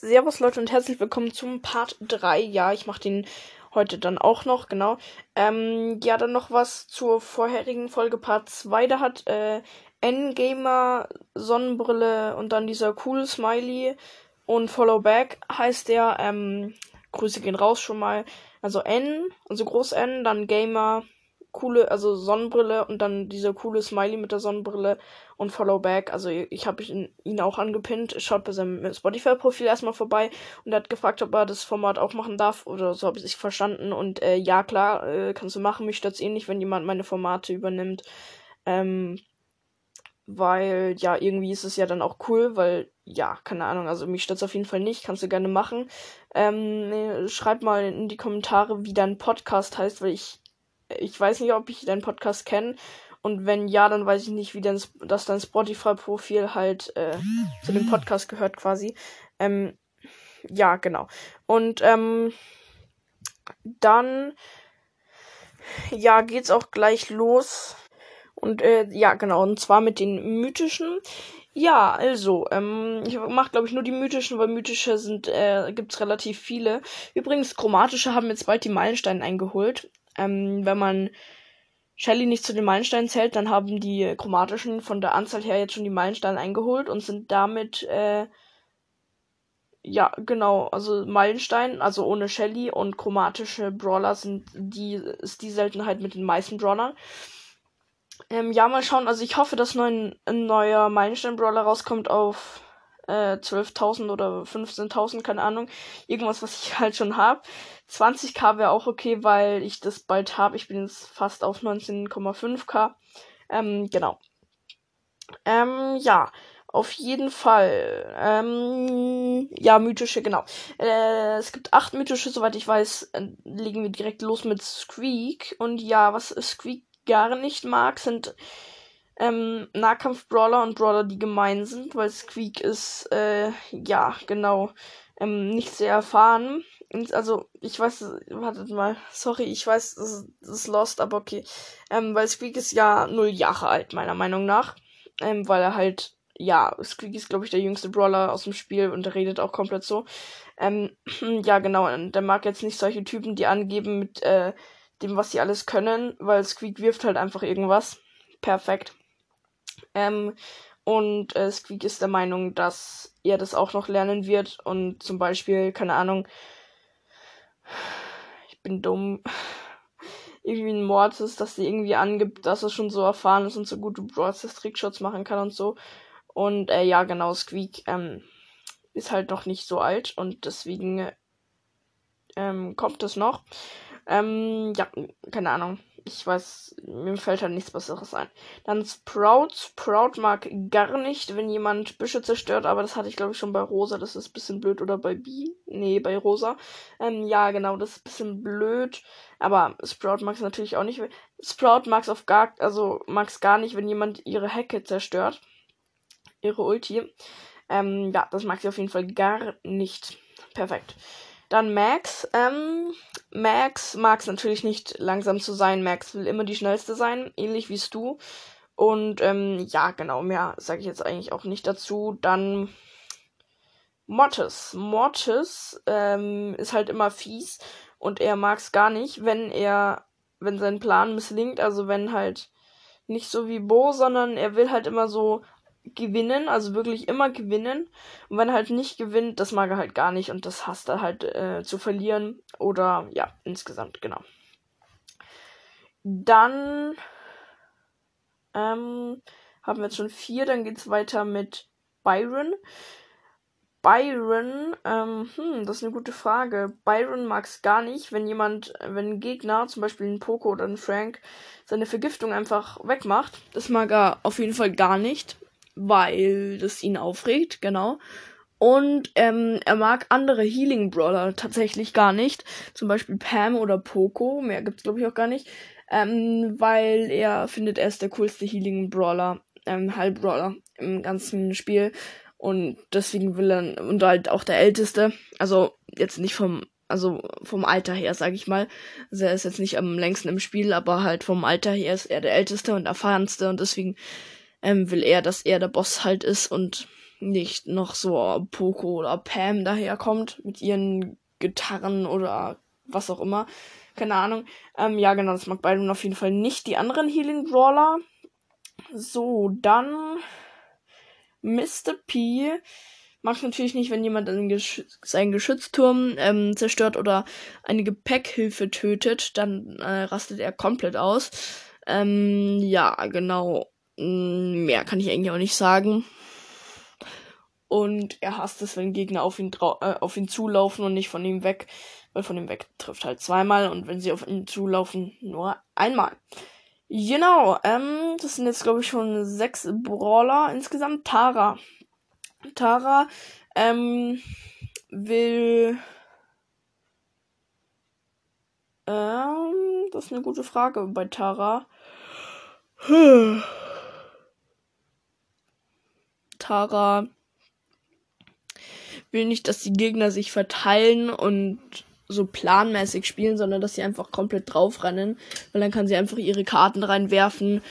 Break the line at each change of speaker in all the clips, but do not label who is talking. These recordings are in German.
Servus Leute und herzlich willkommen zum Part 3. Ja, ich mache den heute dann auch noch, genau. Ähm, ja, dann noch was zur vorherigen Folge Part 2. Da hat äh, N-Gamer Sonnenbrille und dann dieser coole Smiley und Follow Back heißt der. Ähm, Grüße gehen raus schon mal. Also N, also groß N, dann Gamer coole, also Sonnenbrille und dann dieser coole Smiley mit der Sonnenbrille und Follow Back. Also ich habe ihn auch angepinnt. Schaut bei seinem Spotify-Profil erstmal vorbei und er hat gefragt, ob er das Format auch machen darf oder so habe ich es verstanden. Und äh, ja, klar, äh, kannst du machen. Mich stört eh nicht, wenn jemand meine Formate übernimmt. Ähm, weil, ja, irgendwie ist es ja dann auch cool, weil, ja, keine Ahnung, also mich stört es auf jeden Fall nicht, kannst du gerne machen. Ähm, nee, schreib mal in die Kommentare, wie dein Podcast heißt, weil ich ich weiß nicht, ob ich deinen Podcast kenne. Und wenn ja, dann weiß ich nicht, wie denn das dein Spotify-Profil halt äh, zu dem Podcast gehört quasi. Ähm, ja, genau. Und ähm, dann ja, geht's auch gleich los. Und äh, ja, genau, und zwar mit den mythischen. Ja, also, ähm, ich mache glaube ich nur die mythischen, weil mythische sind, äh, gibt's relativ viele. Übrigens, chromatische haben jetzt bald die Meilensteine eingeholt. Ähm, wenn man Shelly nicht zu den Meilensteinen zählt, dann haben die chromatischen von der Anzahl her jetzt schon die Meilensteine eingeholt und sind damit, äh, ja, genau, also Meilenstein, also ohne Shelly und chromatische Brawler sind die, ist die Seltenheit mit den meisten Brawlern. Ähm, ja, mal schauen, also ich hoffe, dass neun, ein neuer Meilenstein-Brawler rauskommt auf äh, 12.000 oder 15.000, keine Ahnung. Irgendwas, was ich halt schon hab. 20k wäre auch okay, weil ich das bald habe. Ich bin jetzt fast auf 19,5k. Ähm, genau. Ähm, ja. Auf jeden Fall. Ähm, ja, mythische, genau. Äh, es gibt acht mythische, soweit ich weiß. Äh, legen wir direkt los mit Squeak. Und ja, was Squeak gar nicht mag, sind ähm, Nahkampf-Brawler und Brawler, die gemein sind, weil Squeak ist, äh, ja, genau, ähm, nicht sehr erfahren. Und also, ich weiß, wartet mal, sorry, ich weiß, das, das ist lost, aber okay. Ähm, weil Squeak ist ja null Jahre alt, meiner Meinung nach. Ähm, weil er halt, ja, Squeak ist, glaube ich, der jüngste Brawler aus dem Spiel und er redet auch komplett so. Ähm, ja, genau, und der mag jetzt nicht solche Typen, die angeben mit, äh, dem, was sie alles können, weil Squeak wirft halt einfach irgendwas. Perfekt. Ähm, und äh, Squeak ist der Meinung, dass er das auch noch lernen wird. Und zum Beispiel, keine Ahnung, ich bin dumm. irgendwie ein Mortis, dass sie irgendwie angibt, dass er schon so erfahren ist und so gute Broadcast Trickshots machen kann und so. Und äh, ja, genau, Squeak ähm, ist halt noch nicht so alt und deswegen ähm, kommt es noch. Ähm, ja, keine Ahnung ich weiß, mir fällt halt nichts Besseres ein. Dann Sprout. Sprout mag gar nicht, wenn jemand Büsche zerstört, aber das hatte ich glaube ich schon bei Rosa. Das ist bisschen blöd. Oder bei B? Nee, bei Rosa. Ähm, ja, genau, das ist bisschen blöd. Aber Sprout mag es natürlich auch nicht. Sprout mag es auf gar, also mag gar nicht, wenn jemand ihre Hecke zerstört. Ihre Ulti. Ähm, ja, das mag sie auf jeden Fall gar nicht. Perfekt. Dann Max. Ähm, Max mag es natürlich nicht langsam zu sein. Max will immer die schnellste sein, ähnlich wie du. Und ähm, ja, genau, mehr sage ich jetzt eigentlich auch nicht dazu. Dann Mortis. Mortis ähm, ist halt immer fies und er mag es gar nicht, wenn er, wenn sein Plan misslingt, also wenn halt nicht so wie Bo, sondern er will halt immer so gewinnen, also wirklich immer gewinnen. Und wenn er halt nicht gewinnt, das mag er halt gar nicht und das hasst er halt äh, zu verlieren. Oder ja, insgesamt, genau. Dann ähm, haben wir jetzt schon vier, dann geht's weiter mit Byron. Byron, ähm, hm, das ist eine gute Frage. Byron mag es gar nicht, wenn jemand, wenn ein Gegner, zum Beispiel ein Poco oder ein Frank, seine Vergiftung einfach wegmacht. Das mag er auf jeden Fall gar nicht weil das ihn aufregt, genau. Und ähm, er mag andere Healing Brawler tatsächlich gar nicht. Zum Beispiel Pam oder Poco. Mehr gibt's glaube ich auch gar nicht. Ähm, weil er findet, er ist der coolste Healing Brawler, ähm, Brawler im ganzen Spiel. Und deswegen will er, und halt auch der Älteste. Also jetzt nicht vom, also vom Alter her, sag ich mal. Also er ist jetzt nicht am längsten im Spiel, aber halt vom Alter her ist er der Älteste und erfahrenste und deswegen ähm, will er, dass er der Boss halt ist und nicht noch so Poco oder Pam daherkommt mit ihren Gitarren oder was auch immer. Keine Ahnung. Ähm, ja, genau, das mag Byron auf jeden Fall nicht. Die anderen Healing Brawler. So, dann Mr. P mag natürlich nicht, wenn jemand Gesch seinen Geschützturm ähm, zerstört oder eine Gepäckhilfe tötet, dann äh, rastet er komplett aus. Ähm, ja, genau. Mehr kann ich eigentlich auch nicht sagen. Und er hasst es, wenn Gegner auf ihn, äh, auf ihn zulaufen und nicht von ihm weg. Weil von ihm weg trifft halt zweimal und wenn sie auf ihn zulaufen, nur einmal. Genau, ähm, das sind jetzt glaube ich schon sechs Brawler insgesamt. Tara. Tara, ähm, will. Ähm, das ist eine gute Frage bei Tara. Tara will nicht, dass die Gegner sich verteilen und so planmäßig spielen, sondern dass sie einfach komplett draufrennen, weil dann kann sie einfach ihre Karten reinwerfen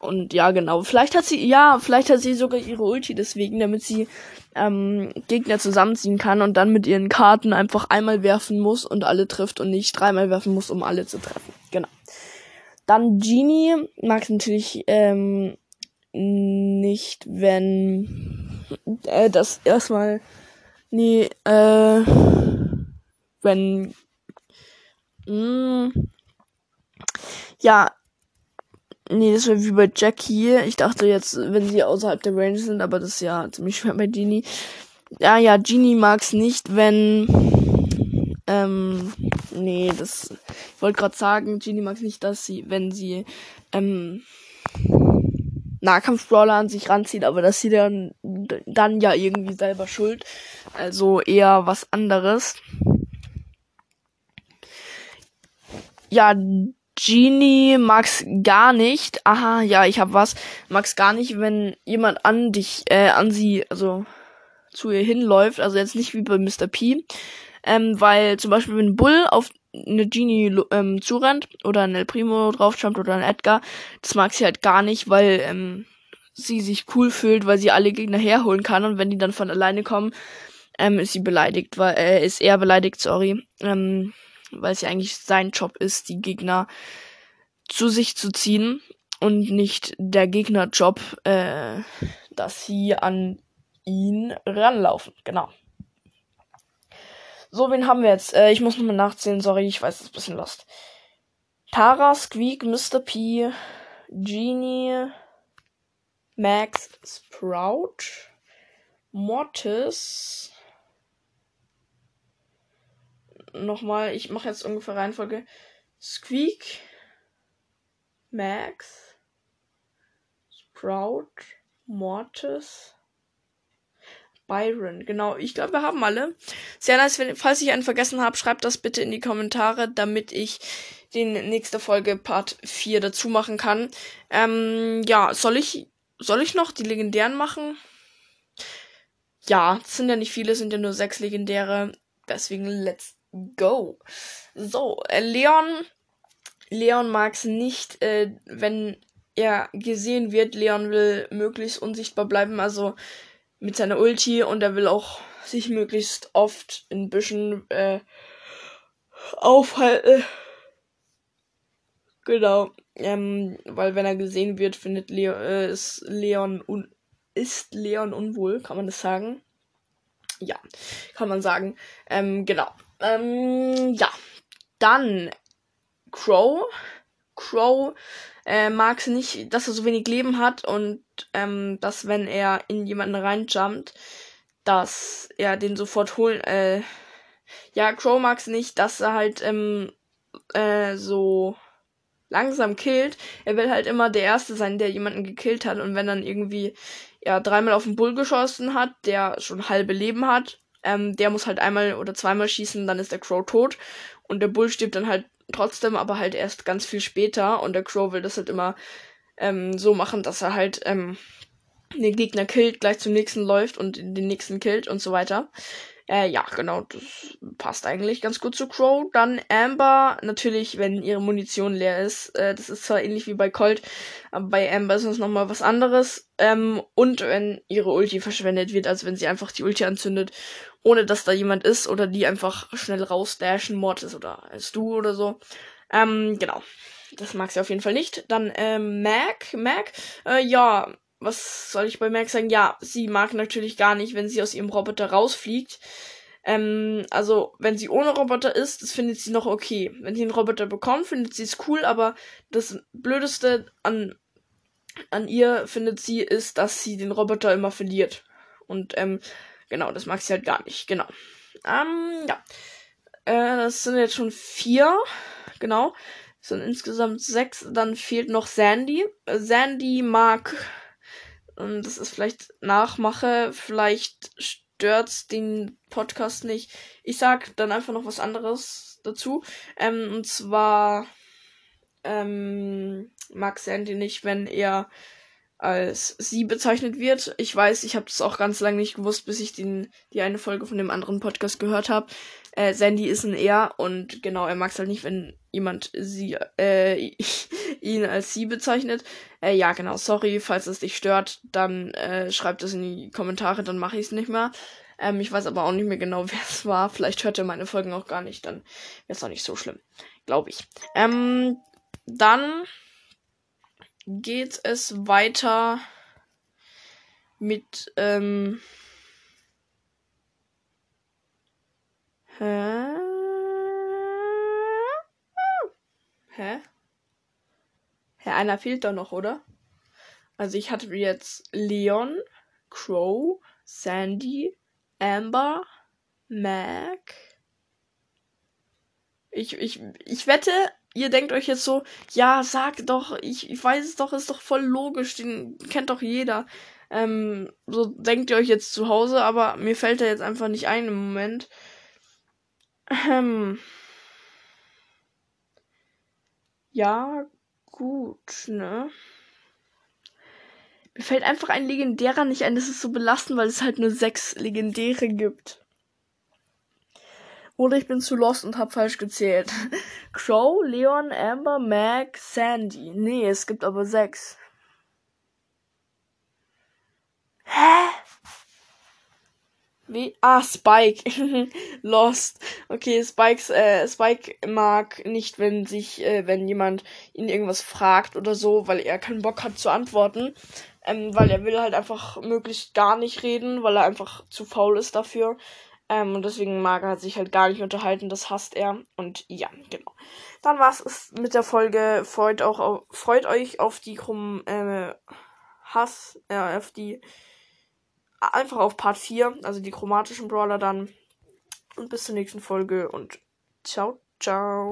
und ja, genau. Vielleicht hat sie, ja, vielleicht hat sie sogar ihre Ulti deswegen, damit sie ähm, Gegner zusammenziehen kann und dann mit ihren Karten einfach einmal werfen muss und alle trifft und nicht dreimal werfen muss, um alle zu treffen. Genau. Dann Genie mag natürlich ähm, nicht, wenn äh, das erstmal Nee, äh, wenn, mh, hm, ja, nee, das wäre wie bei Jackie. Ich dachte jetzt, wenn sie außerhalb der Range sind, aber das ist ja ziemlich schwer bei Genie. Ja, ja, Genie mag's nicht, wenn, ähm, nee, das, ich wollte gerade sagen, Genie mag's nicht, dass sie, wenn sie, ähm, Nahkampf-Brawler an sich ranzieht, aber das sie dann, dann ja irgendwie selber schuld. Also eher was anderes. Ja, Genie mag's gar nicht. Aha, ja, ich hab was. Mag's gar nicht, wenn jemand an dich, äh, an sie, also zu ihr hinläuft. Also jetzt nicht wie bei Mr. P. Ähm, weil zum Beispiel, wenn Bull auf eine Genie ähm, zurennt oder ein El Primo draufjumpt oder ein Edgar, das mag sie halt gar nicht, weil ähm, sie sich cool fühlt, weil sie alle Gegner herholen kann und wenn die dann von alleine kommen, ähm, ist sie beleidigt, weil äh, ist er beleidigt, sorry, ähm, weil es ja eigentlich sein Job ist, die Gegner zu sich zu ziehen und nicht der Gegnerjob, äh, dass sie an ihn ranlaufen. Genau. So, wen haben wir jetzt? Äh, ich muss nochmal nachzählen, sorry, ich weiß, es ist ein bisschen lost. Tara, Squeak, Mr. P, Genie, Max, Sprout, Mortis. Nochmal, ich mache jetzt ungefähr Reihenfolge. Squeak, Max, Sprout, Mortis, Byron. Genau, ich glaube, wir haben alle. Sehr nice, wenn, falls ich einen vergessen habe, schreibt das bitte in die Kommentare, damit ich den nächste Folge Part 4 dazu machen kann. Ähm, ja, soll ich, soll ich noch die legendären machen? Ja, es sind ja nicht viele, es sind ja nur sechs legendäre. Deswegen let's go. So, äh, Leon. Leon mag es nicht, äh, wenn er gesehen wird. Leon will möglichst unsichtbar bleiben. Also mit seiner Ulti und er will auch sich möglichst oft in Büschen äh, aufhalten. Genau. Ähm, weil wenn er gesehen wird, findet Leon, äh, ist Leon un ist Leon unwohl, kann man das sagen? Ja, kann man sagen. Ähm, genau. Ähm, ja. Dann Crow. Crow äh, mag es nicht, dass er so wenig Leben hat und ähm, dass wenn er in jemanden reinjumpt, dass er den sofort holen. Äh, ja, Crow mag es nicht, dass er halt ähm, äh, so langsam killt. Er will halt immer der Erste sein, der jemanden gekillt hat. Und wenn dann irgendwie ja dreimal auf den Bull geschossen hat, der schon halbe Leben hat, ähm, der muss halt einmal oder zweimal schießen, dann ist der Crow tot. Und der Bull stirbt dann halt trotzdem, aber halt erst ganz viel später. Und der Crow will das halt immer ähm, so machen, dass er halt ähm, den Gegner killt, gleich zum nächsten läuft und den nächsten killt und so weiter. Äh, ja, genau, das passt eigentlich ganz gut zu Crow. Dann Amber, natürlich, wenn ihre Munition leer ist. Äh, das ist zwar ähnlich wie bei Colt, aber bei Amber ist es nochmal was anderes. Ähm, und wenn ihre Ulti verschwendet wird, also wenn sie einfach die Ulti anzündet, ohne dass da jemand ist oder die einfach schnell rausdashen, Mortis oder als du oder so. Ähm, genau. Das mag sie auf jeden Fall nicht. Dann ähm, Mac. Mac, äh, ja, was soll ich bei Mac sagen? Ja, sie mag natürlich gar nicht, wenn sie aus ihrem Roboter rausfliegt. Ähm, also, wenn sie ohne Roboter ist, das findet sie noch okay. Wenn sie einen Roboter bekommt, findet sie es cool, aber das Blödeste an, an ihr findet sie ist, dass sie den Roboter immer verliert. Und, ähm, genau, das mag sie halt gar nicht. Genau. Ähm, ja. Äh, das sind jetzt schon vier. Genau. Das sind insgesamt sechs. Dann fehlt noch Sandy. Sandy mag und das ist vielleicht Nachmache, vielleicht stört's den Podcast nicht. Ich sag dann einfach noch was anderes dazu. Ähm, und zwar ähm, mag Sandy nicht, wenn er als sie bezeichnet wird. Ich weiß, ich habe das auch ganz lange nicht gewusst, bis ich den, die eine Folge von dem anderen Podcast gehört habe. Äh, Sandy ist ein Er und genau, er mag es halt nicht, wenn jemand sie, äh, ihn als sie bezeichnet. Äh, ja, genau, sorry, falls es dich stört, dann äh, schreibt es in die Kommentare, dann mache ich es nicht mehr. Ähm, ich weiß aber auch nicht mehr genau, wer es war. Vielleicht hört er meine Folgen auch gar nicht, dann wäre es auch nicht so schlimm. Glaube ich. Ähm, dann geht es weiter mit, ähm, hä? Hä? Hä, einer fehlt da noch, oder? Also ich hatte jetzt Leon, Crow, Sandy, Amber, Mac. Ich, ich, ich wette, ihr denkt euch jetzt so, ja, sag doch, ich, ich weiß es doch, ist doch voll logisch, den kennt doch jeder. Ähm, so denkt ihr euch jetzt zu Hause, aber mir fällt er jetzt einfach nicht ein im Moment. Ähm. Ja, gut, ne? Mir fällt einfach ein legendärer nicht ein, das ist so belastend, weil es halt nur sechs legendäre gibt. Oder ich bin zu lost und hab falsch gezählt. Crow, Leon, Amber, Mag, Sandy. Nee, es gibt aber sechs. Hä? Wie? Ah, Spike. Lost. Okay, Spikes, äh, Spike mag nicht, wenn sich, äh, wenn jemand ihn irgendwas fragt oder so, weil er keinen Bock hat zu antworten. Ähm, weil er will halt einfach möglichst gar nicht reden, weil er einfach zu faul ist dafür. Ähm, und deswegen mag er sich halt gar nicht unterhalten, das hasst er. Und ja, genau. Dann war's es mit der Folge. Freut auch auf, freut euch auf die Krumm, äh, Hass, äh, auf die einfach auf Part 4, also die chromatischen Brawler dann. Und bis zur nächsten Folge und ciao, ciao.